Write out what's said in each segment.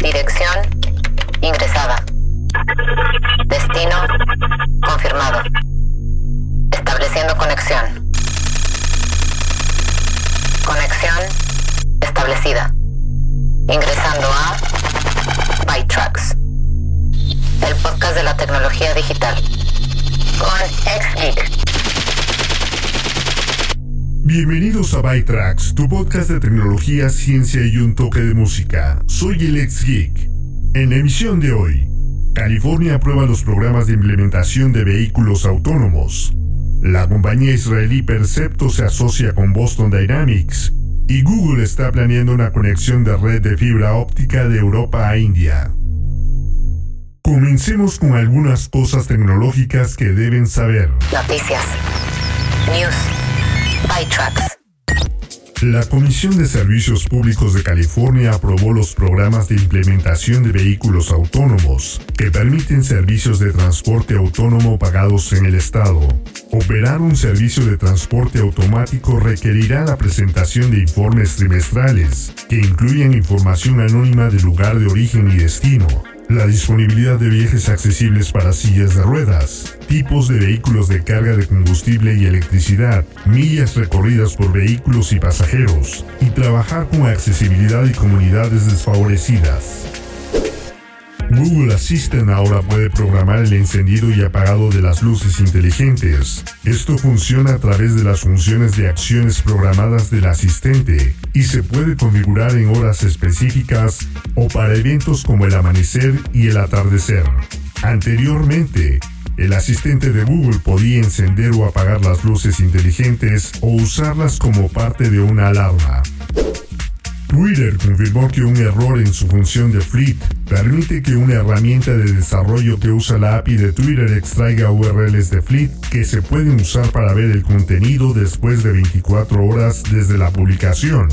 Dirección ingresada. Destino confirmado. Estableciendo conexión. Conexión establecida. Ingresando a ByTrax. El podcast de la tecnología digital. Con XGeek. Bienvenidos a ByTrax, tu podcast de tecnología, ciencia y un toque de música. Soy el ex geek. En la emisión de hoy, California aprueba los programas de implementación de vehículos autónomos. La compañía israelí Percepto se asocia con Boston Dynamics y Google está planeando una conexión de red de fibra óptica de Europa a India. Comencemos con algunas cosas tecnológicas que deben saber. Noticias. News. La Comisión de Servicios Públicos de California aprobó los programas de implementación de vehículos autónomos que permiten servicios de transporte autónomo pagados en el estado. Operar un servicio de transporte automático requerirá la presentación de informes trimestrales que incluyan información anónima del lugar de origen y destino, la disponibilidad de viajes accesibles para sillas de ruedas, tipos de vehículos de carga de combustible y electricidad, millas recorridas por vehículos y pasajeros, y trabajar con accesibilidad y comunidades desfavorecidas. Google Assistant ahora puede programar el encendido y apagado de las luces inteligentes. Esto funciona a través de las funciones de acciones programadas del asistente y se puede configurar en horas específicas o para eventos como el amanecer y el atardecer. Anteriormente, el asistente de Google podía encender o apagar las luces inteligentes o usarlas como parte de una alarma. Twitter confirmó que un error en su función de Fleet permite que una herramienta de desarrollo que usa la API de Twitter extraiga URLs de Fleet que se pueden usar para ver el contenido después de 24 horas desde la publicación.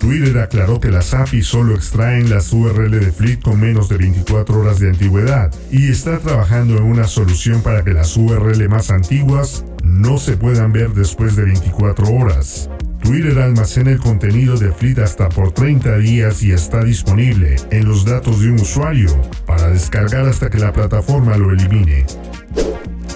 Twitter aclaró que las API solo extraen las URL de Fleet con menos de 24 horas de antigüedad y está trabajando en una solución para que las URL más antiguas no se puedan ver después de 24 horas. Twitter almacena el contenido de Fleet hasta por 30 días y está disponible en los datos de un usuario para descargar hasta que la plataforma lo elimine.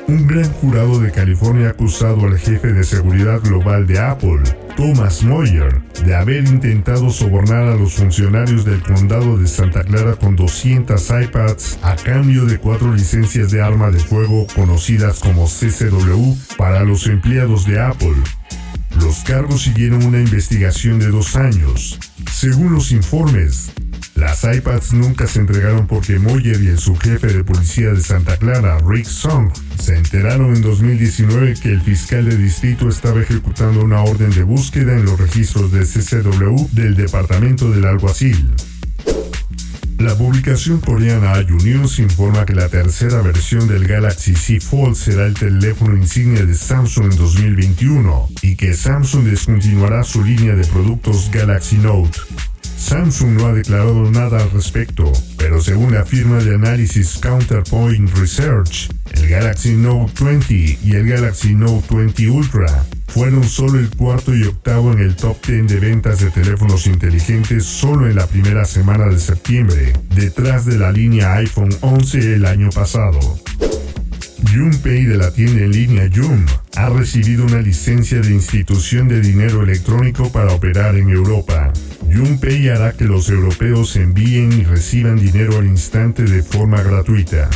Un gran jurado de California ha acusado al jefe de seguridad global de Apple, Thomas Moyer, de haber intentado sobornar a los funcionarios del condado de Santa Clara con 200 iPads a cambio de cuatro licencias de arma de fuego conocidas como CCW para los empleados de Apple. Los cargos siguieron una investigación de dos años. Según los informes, las iPads nunca se entregaron porque Moyer y el subjefe de policía de Santa Clara, Rick Song, se enteraron en 2019 que el fiscal de distrito estaba ejecutando una orden de búsqueda en los registros de CCW del departamento del alguacil. La publicación coreana Ayu News informa que la tercera versión del Galaxy Z Fold será el teléfono insignia de Samsung en 2021 y que Samsung descontinuará su línea de productos Galaxy Note. Samsung no ha declarado nada al respecto, pero según la firma de análisis Counterpoint Research, el Galaxy Note 20 y el Galaxy Note 20 Ultra fueron solo el cuarto y octavo en el top 10 de ventas de teléfonos inteligentes solo en la primera semana de septiembre, detrás de la línea iPhone 11 el año pasado. Junpay de la tienda en línea Jum ha recibido una licencia de institución de dinero electrónico para operar en Europa. Junpay hará que los europeos envíen y reciban dinero al instante de forma gratuita.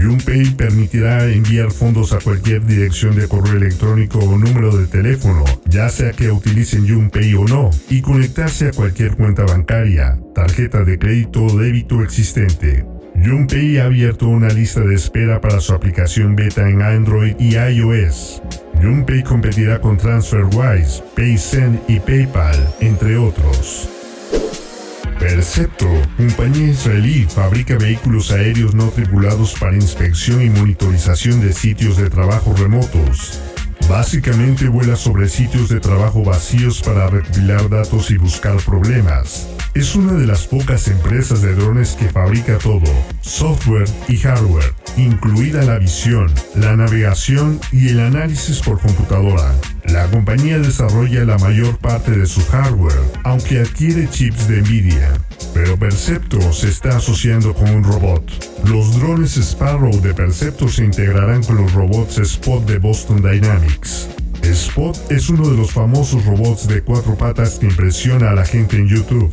Junpay permitirá enviar fondos a cualquier dirección de correo electrónico o número de teléfono, ya sea que utilicen Junpay o no, y conectarse a cualquier cuenta bancaria, tarjeta de crédito o débito existente. Junpay ha abierto una lista de espera para su aplicación beta en Android y iOS. Junpay competirá con TransferWise, PaySend y PayPal, entre otros. Percepto, compañía israelí, fabrica vehículos aéreos no tripulados para inspección y monitorización de sitios de trabajo remotos. Básicamente vuela sobre sitios de trabajo vacíos para recopilar datos y buscar problemas. Es una de las pocas empresas de drones que fabrica todo, software y hardware, incluida la visión, la navegación y el análisis por computadora. La compañía desarrolla la mayor parte de su hardware, aunque adquiere chips de Nvidia. pero Percepto se está asociando con un robot. Los drones Sparrow de Percepto se integrarán con los robots Spot de Boston Dynamics. Spot es uno de los famosos robots de cuatro patas que impresiona a la gente en YouTube.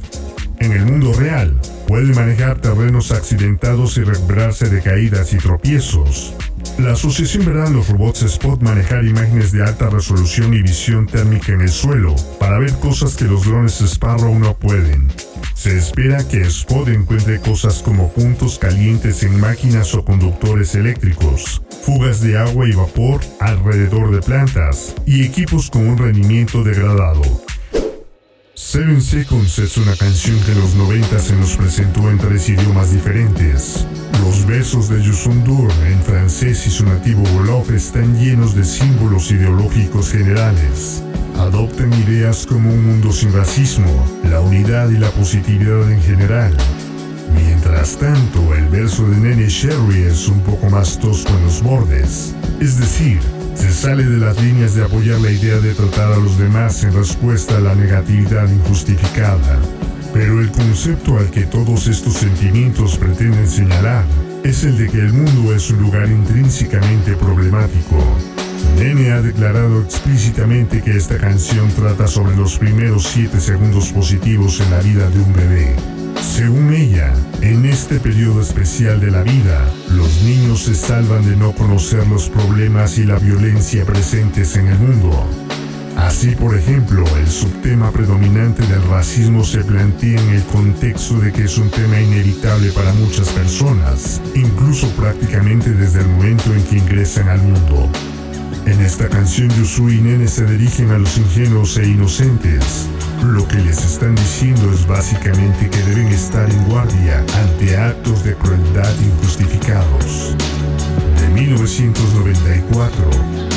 En el mundo real, puede manejar terrenos accidentados y recuperarse de caídas y tropiezos. La asociación verá a los robots Spot manejar imágenes de alta resolución y visión térmica en el suelo para ver cosas que los drones Sparrow no pueden. Se espera que Spot encuentre cosas como puntos calientes en máquinas o conductores eléctricos, fugas de agua y vapor alrededor de plantas y equipos con un rendimiento degradado. Seven Seconds es una canción que en los 90 se nos presentó en tres idiomas diferentes. Los versos de Yusundur en francés y su nativo Wolof están llenos de símbolos ideológicos generales. Adoptan ideas como un mundo sin racismo, la unidad y la positividad en general. Mientras tanto, el verso de Nene Sherry es un poco más tosco en los bordes. Es decir, se sale de las líneas de apoyar la idea de tratar a los demás en respuesta a la negatividad injustificada. Pero el concepto al que todos estos sentimientos pretenden señalar es el de que el mundo es un lugar intrínsecamente problemático. Nene ha declarado explícitamente que esta canción trata sobre los primeros 7 segundos positivos en la vida de un bebé. Según ella, en este periodo especial de la vida, los niños se salvan de no conocer los problemas y la violencia presentes en el mundo. Así, por ejemplo, el subtema predominante del racismo se plantea en el contexto de que es un tema inevitable para muchas personas, incluso prácticamente desde el momento en que ingresan al mundo. En esta canción Yusui y Nene se dirigen a los ingenuos e inocentes, lo que les están diciendo es básicamente que deben estar en guardia ante actos de crueldad injustificados. De 1994,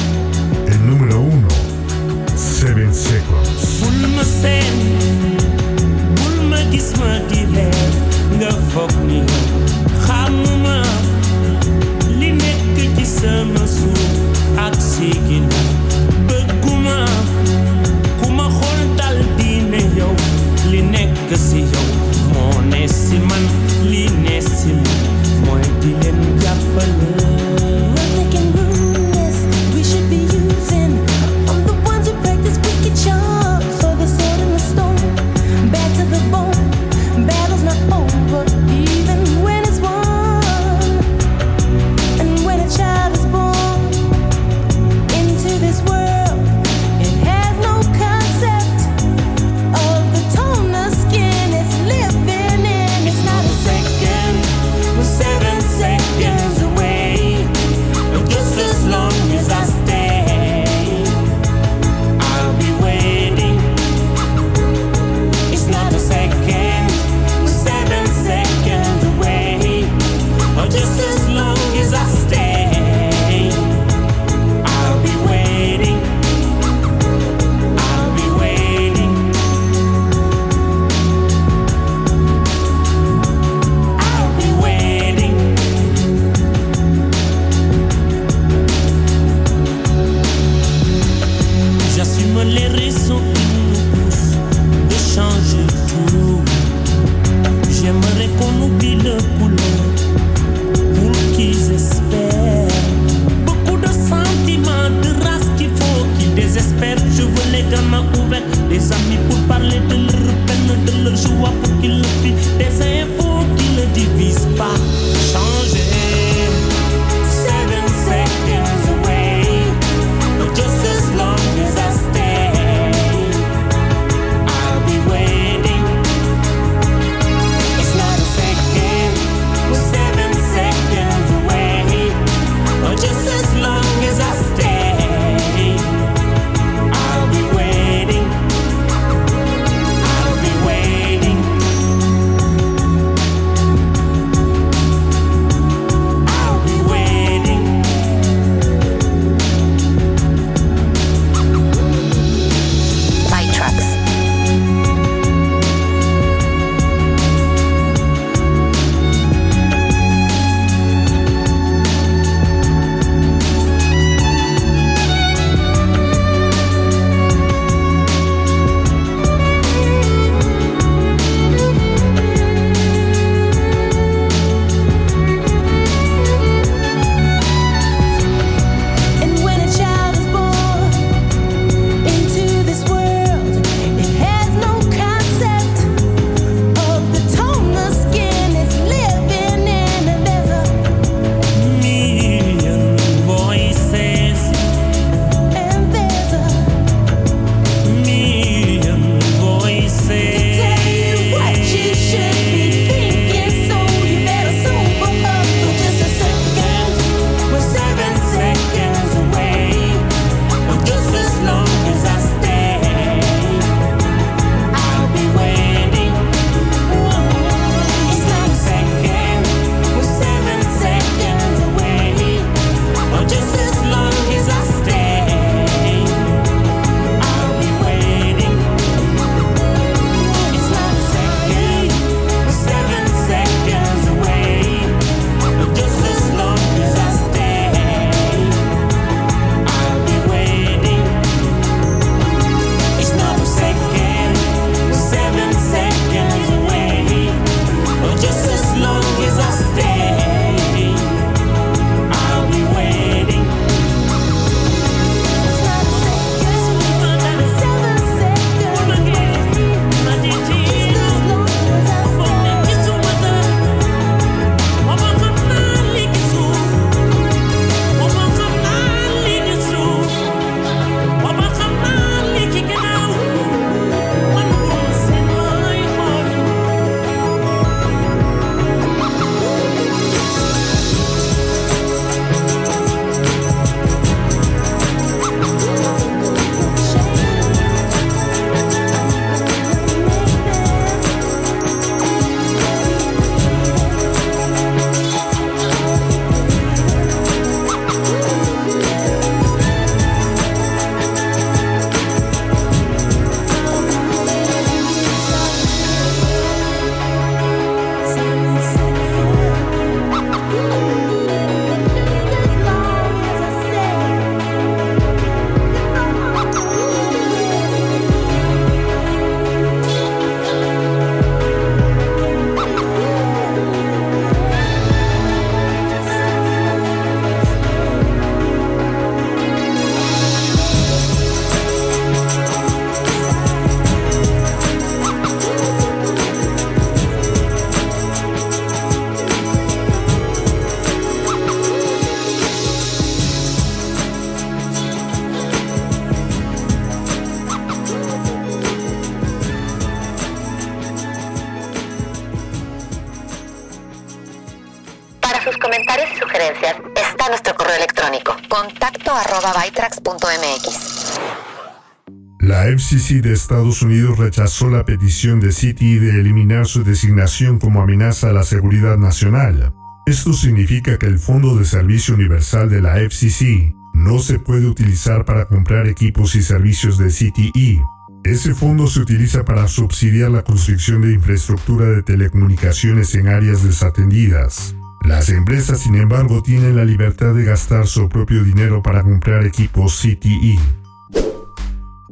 FCC de Estados Unidos rechazó la petición de Citi de eliminar su designación como amenaza a la seguridad nacional. Esto significa que el Fondo de Servicio Universal de la FCC no se puede utilizar para comprar equipos y servicios de CTE. Ese fondo se utiliza para subsidiar la construcción de infraestructura de telecomunicaciones en áreas desatendidas. Las empresas, sin embargo, tienen la libertad de gastar su propio dinero para comprar equipos CTE.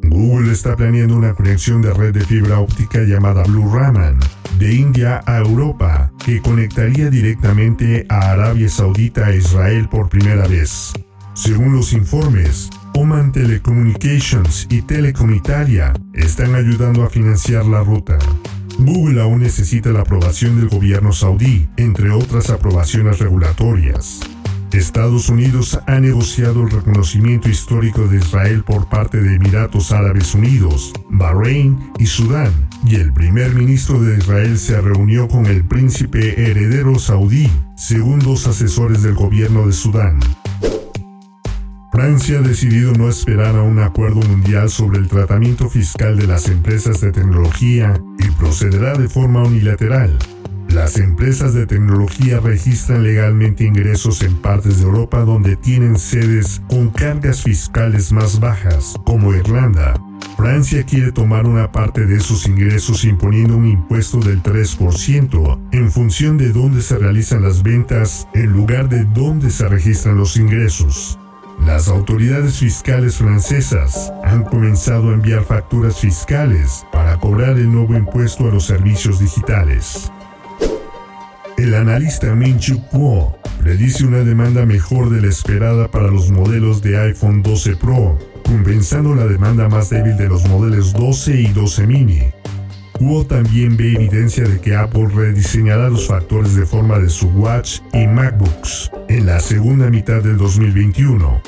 Google está planeando una conexión de red de fibra óptica llamada Blue Raman de India a Europa que conectaría directamente a Arabia Saudita e Israel por primera vez. Según los informes, Oman Telecommunications y Telecom Italia están ayudando a financiar la ruta. Google aún necesita la aprobación del gobierno saudí, entre otras aprobaciones regulatorias. Estados Unidos ha negociado el reconocimiento histórico de Israel por parte de Emiratos Árabes Unidos, Bahrein y Sudán, y el primer ministro de Israel se reunió con el príncipe heredero saudí, según dos asesores del gobierno de Sudán. Francia ha decidido no esperar a un acuerdo mundial sobre el tratamiento fiscal de las empresas de tecnología y procederá de forma unilateral. Las empresas de tecnología registran legalmente ingresos en partes de Europa donde tienen sedes con cargas fiscales más bajas, como Irlanda. Francia quiere tomar una parte de esos ingresos imponiendo un impuesto del 3% en función de dónde se realizan las ventas en lugar de dónde se registran los ingresos. Las autoridades fiscales francesas han comenzado a enviar facturas fiscales para cobrar el nuevo impuesto a los servicios digitales. El analista Min-Chu Kuo predice una demanda mejor de la esperada para los modelos de iPhone 12 Pro, compensando la demanda más débil de los modelos 12 y 12 mini. Kuo también ve evidencia de que Apple rediseñará los factores de forma de su Watch y MacBooks en la segunda mitad del 2021.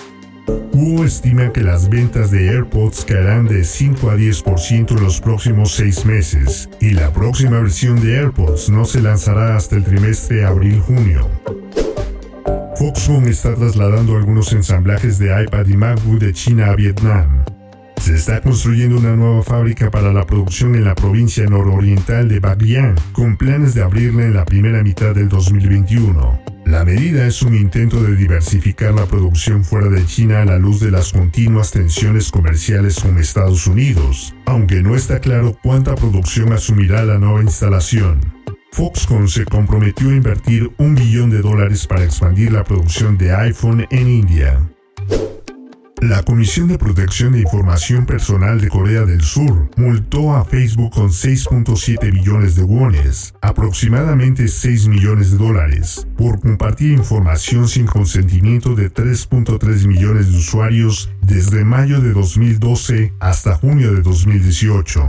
Kuo estima que las ventas de AirPods caerán de 5 a 10% en los próximos 6 meses y la próxima versión de AirPods no se lanzará hasta el trimestre abril-junio. Foxconn está trasladando algunos ensamblajes de iPad y MacBook de China a Vietnam. Se está construyendo una nueva fábrica para la producción en la provincia nororiental de Bac con planes de abrirla en la primera mitad del 2021. La medida es un intento de diversificar la producción fuera de China a la luz de las continuas tensiones comerciales con Estados Unidos, aunque no está claro cuánta producción asumirá la nueva instalación. Foxconn se comprometió a invertir un billón de dólares para expandir la producción de iPhone en India. La Comisión de Protección de Información Personal de Corea del Sur multó a Facebook con 6.7 billones de wones, aproximadamente 6 millones de dólares, por compartir información sin consentimiento de 3.3 millones de usuarios desde mayo de 2012 hasta junio de 2018.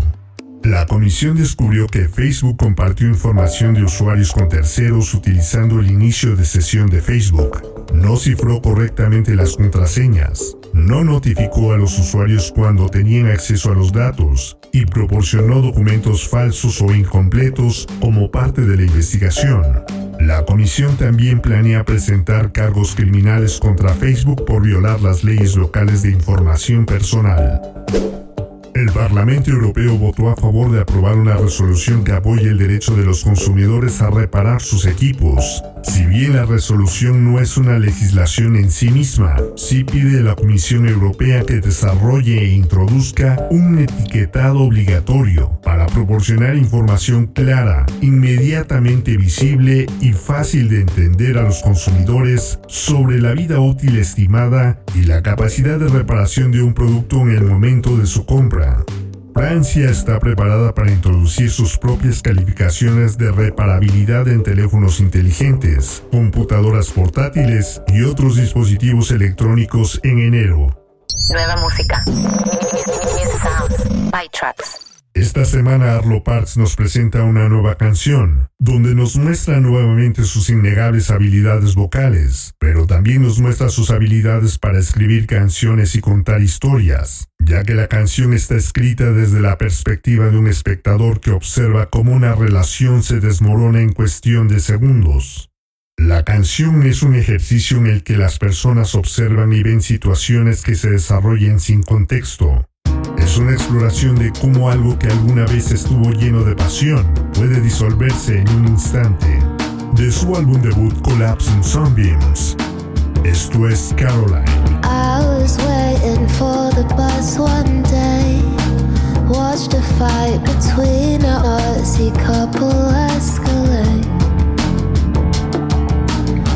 La comisión descubrió que Facebook compartió información de usuarios con terceros utilizando el inicio de sesión de Facebook, no cifró correctamente las contraseñas, no notificó a los usuarios cuando tenían acceso a los datos y proporcionó documentos falsos o incompletos como parte de la investigación. La comisión también planea presentar cargos criminales contra Facebook por violar las leyes locales de información personal. El Parlamento Europeo votó a favor de aprobar una resolución que apoye el derecho de los consumidores a reparar sus equipos. Si bien la resolución no es una legislación en sí misma, sí pide a la Comisión Europea que desarrolle e introduzca un etiquetado obligatorio para proporcionar información clara, inmediatamente visible y fácil de entender a los consumidores sobre la vida útil estimada y la capacidad de reparación de un producto en el momento de su compra. Francia está preparada para introducir sus propias calificaciones de reparabilidad en teléfonos inteligentes, computadoras portátiles y otros dispositivos electrónicos en enero. Nueva música. Esta semana Arlo Parks nos presenta una nueva canción, donde nos muestra nuevamente sus innegables habilidades vocales, pero también nos muestra sus habilidades para escribir canciones y contar historias, ya que la canción está escrita desde la perspectiva de un espectador que observa cómo una relación se desmorona en cuestión de segundos. La canción es un ejercicio en el que las personas observan y ven situaciones que se desarrollan sin contexto. Es una exploración de cómo algo que alguna vez estuvo lleno de pasión puede disolverse en un instante. De su álbum debut Collapse in Sunbeams. Esto es Caroline. I was waiting for the bus one day. Watched a fight between a Aussie couple escalate.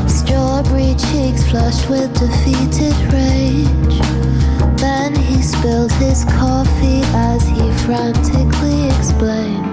Strawberry cheeks flushed with defeated rage. Spilled his coffee as he frantically explained.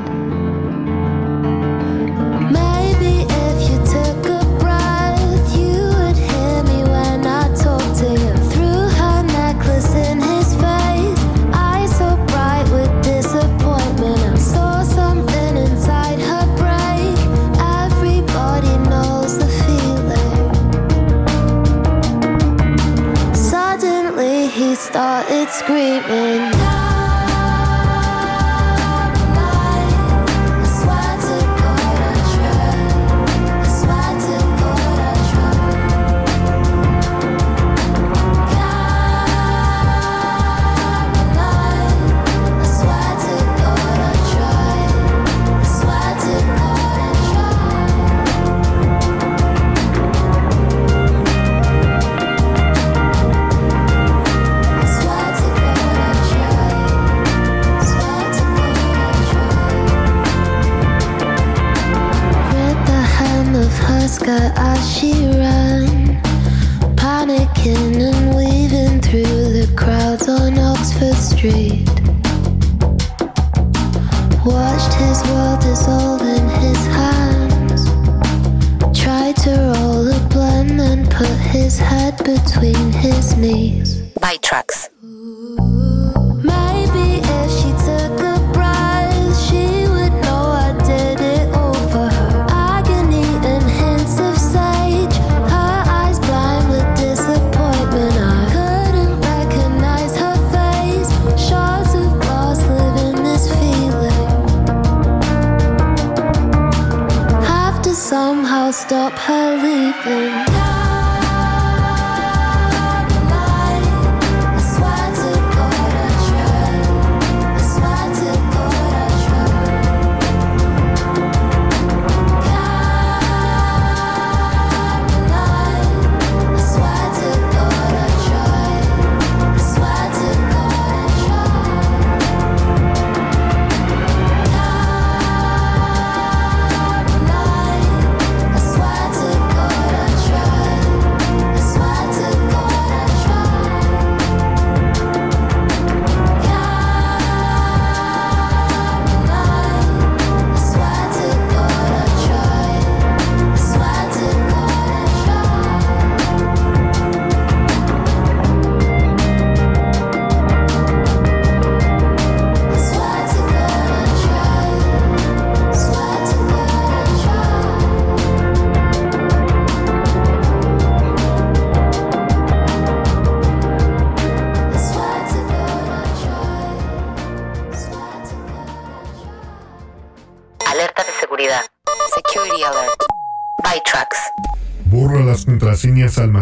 Somehow stop her leaving.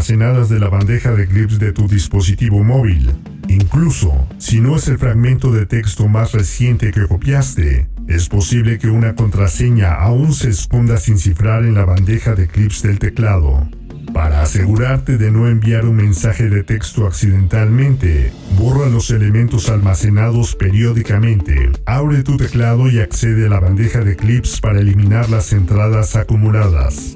De la bandeja de clips de tu dispositivo móvil. Incluso si no es el fragmento de texto más reciente que copiaste, es posible que una contraseña aún se esconda sin cifrar en la bandeja de clips del teclado. Para asegurarte de no enviar un mensaje de texto accidentalmente, borra los elementos almacenados periódicamente. Abre tu teclado y accede a la bandeja de clips para eliminar las entradas acumuladas.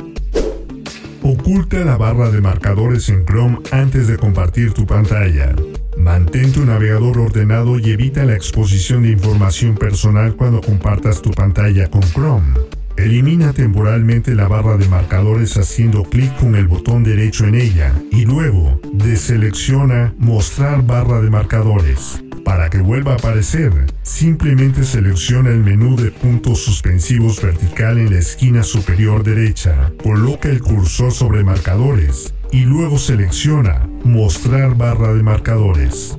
Oculta la barra de marcadores en Chrome antes de compartir tu pantalla. Mantén tu navegador ordenado y evita la exposición de información personal cuando compartas tu pantalla con Chrome. Elimina temporalmente la barra de marcadores haciendo clic con el botón derecho en ella y luego deselecciona Mostrar barra de marcadores. Para que vuelva a aparecer, simplemente selecciona el menú de puntos suspensivos vertical en la esquina superior derecha, coloca el cursor sobre marcadores y luego selecciona Mostrar barra de marcadores.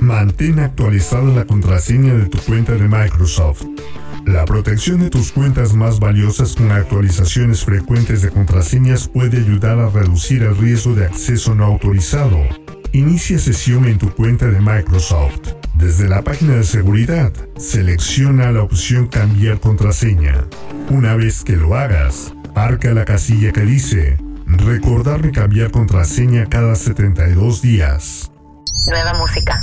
Mantén actualizada la contraseña de tu cuenta de Microsoft. La protección de tus cuentas más valiosas con actualizaciones frecuentes de contraseñas puede ayudar a reducir el riesgo de acceso no autorizado. Inicia sesión en tu cuenta de Microsoft. Desde la página de seguridad, selecciona la opción Cambiar contraseña. Una vez que lo hagas, marca la casilla que dice Recordarme cambiar contraseña cada 72 días. Nueva música.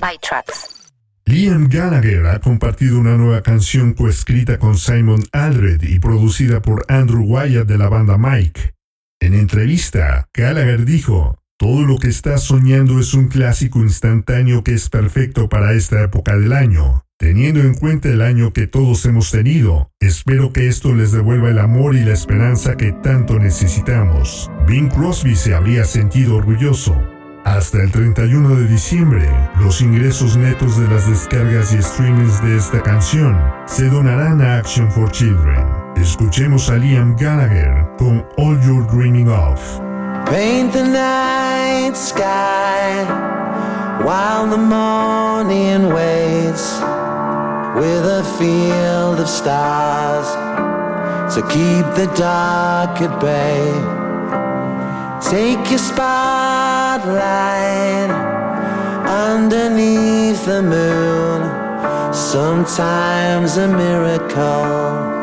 By tracks. Liam Gallagher ha compartido una nueva canción coescrita con Simon Aldred y producida por Andrew Wyatt de la banda Mike. En entrevista, Gallagher dijo, todo lo que estás soñando es un clásico instantáneo que es perfecto para esta época del año. Teniendo en cuenta el año que todos hemos tenido, espero que esto les devuelva el amor y la esperanza que tanto necesitamos. Bing Crosby se habría sentido orgulloso. Hasta el 31 de diciembre, los ingresos netos de las descargas y streamings de esta canción se donarán a Action for Children. Escuchemos a Liam Gallagher con All You're Dreaming Of. Paint the night sky while the morning waits with a field of stars to keep the dark at bay. Take your spotlight underneath the moon. Sometimes a miracle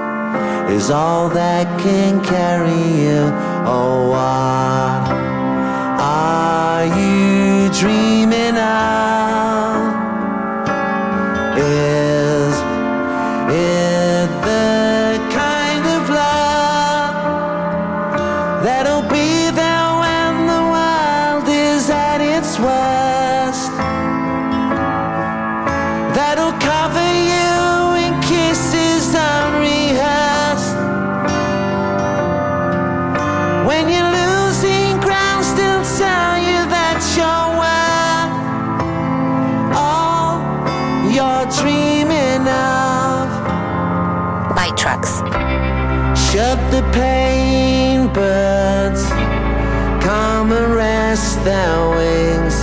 is all that can carry you. Oh, what are you dreaming of? Is it the kind of love that'll be there when the world is at its worst? That'll cover you the pain birds, come and rest their wings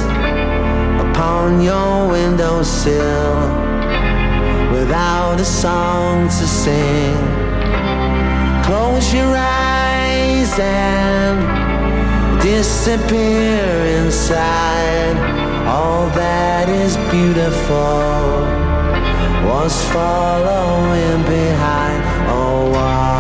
upon your windowsill without a song to sing. Close your eyes and disappear inside. All that is beautiful was following behind. Oh, what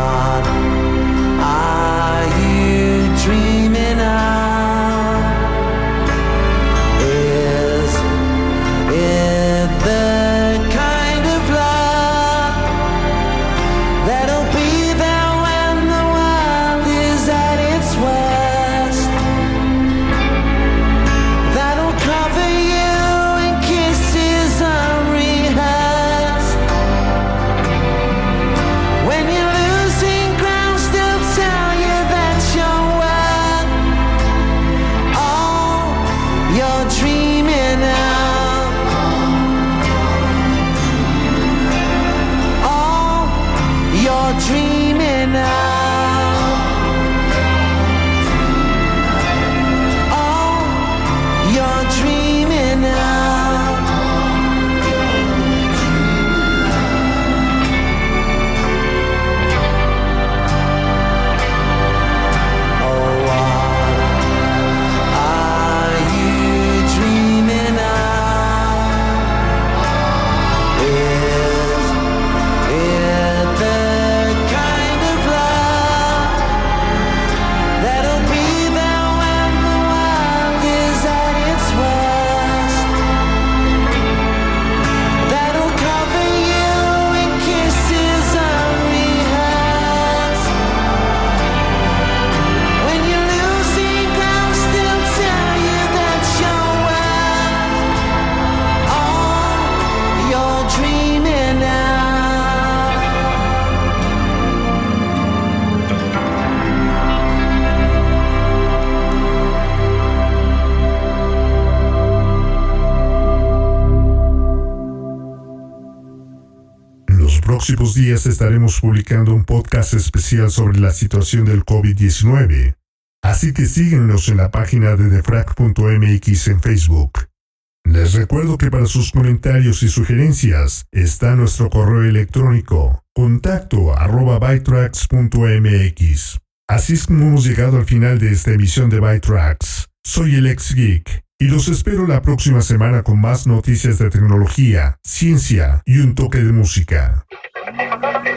próximos días estaremos publicando un podcast especial sobre la situación del COVID-19. Así que síguenos en la página de defrag.mx en Facebook. Les recuerdo que para sus comentarios y sugerencias está nuestro correo electrónico contacto arroba bytracks.mx. Así es como hemos llegado al final de esta emisión de Bytracks. Soy el ex geek y los espero la próxima semana con más noticias de tecnología, ciencia y un toque de música.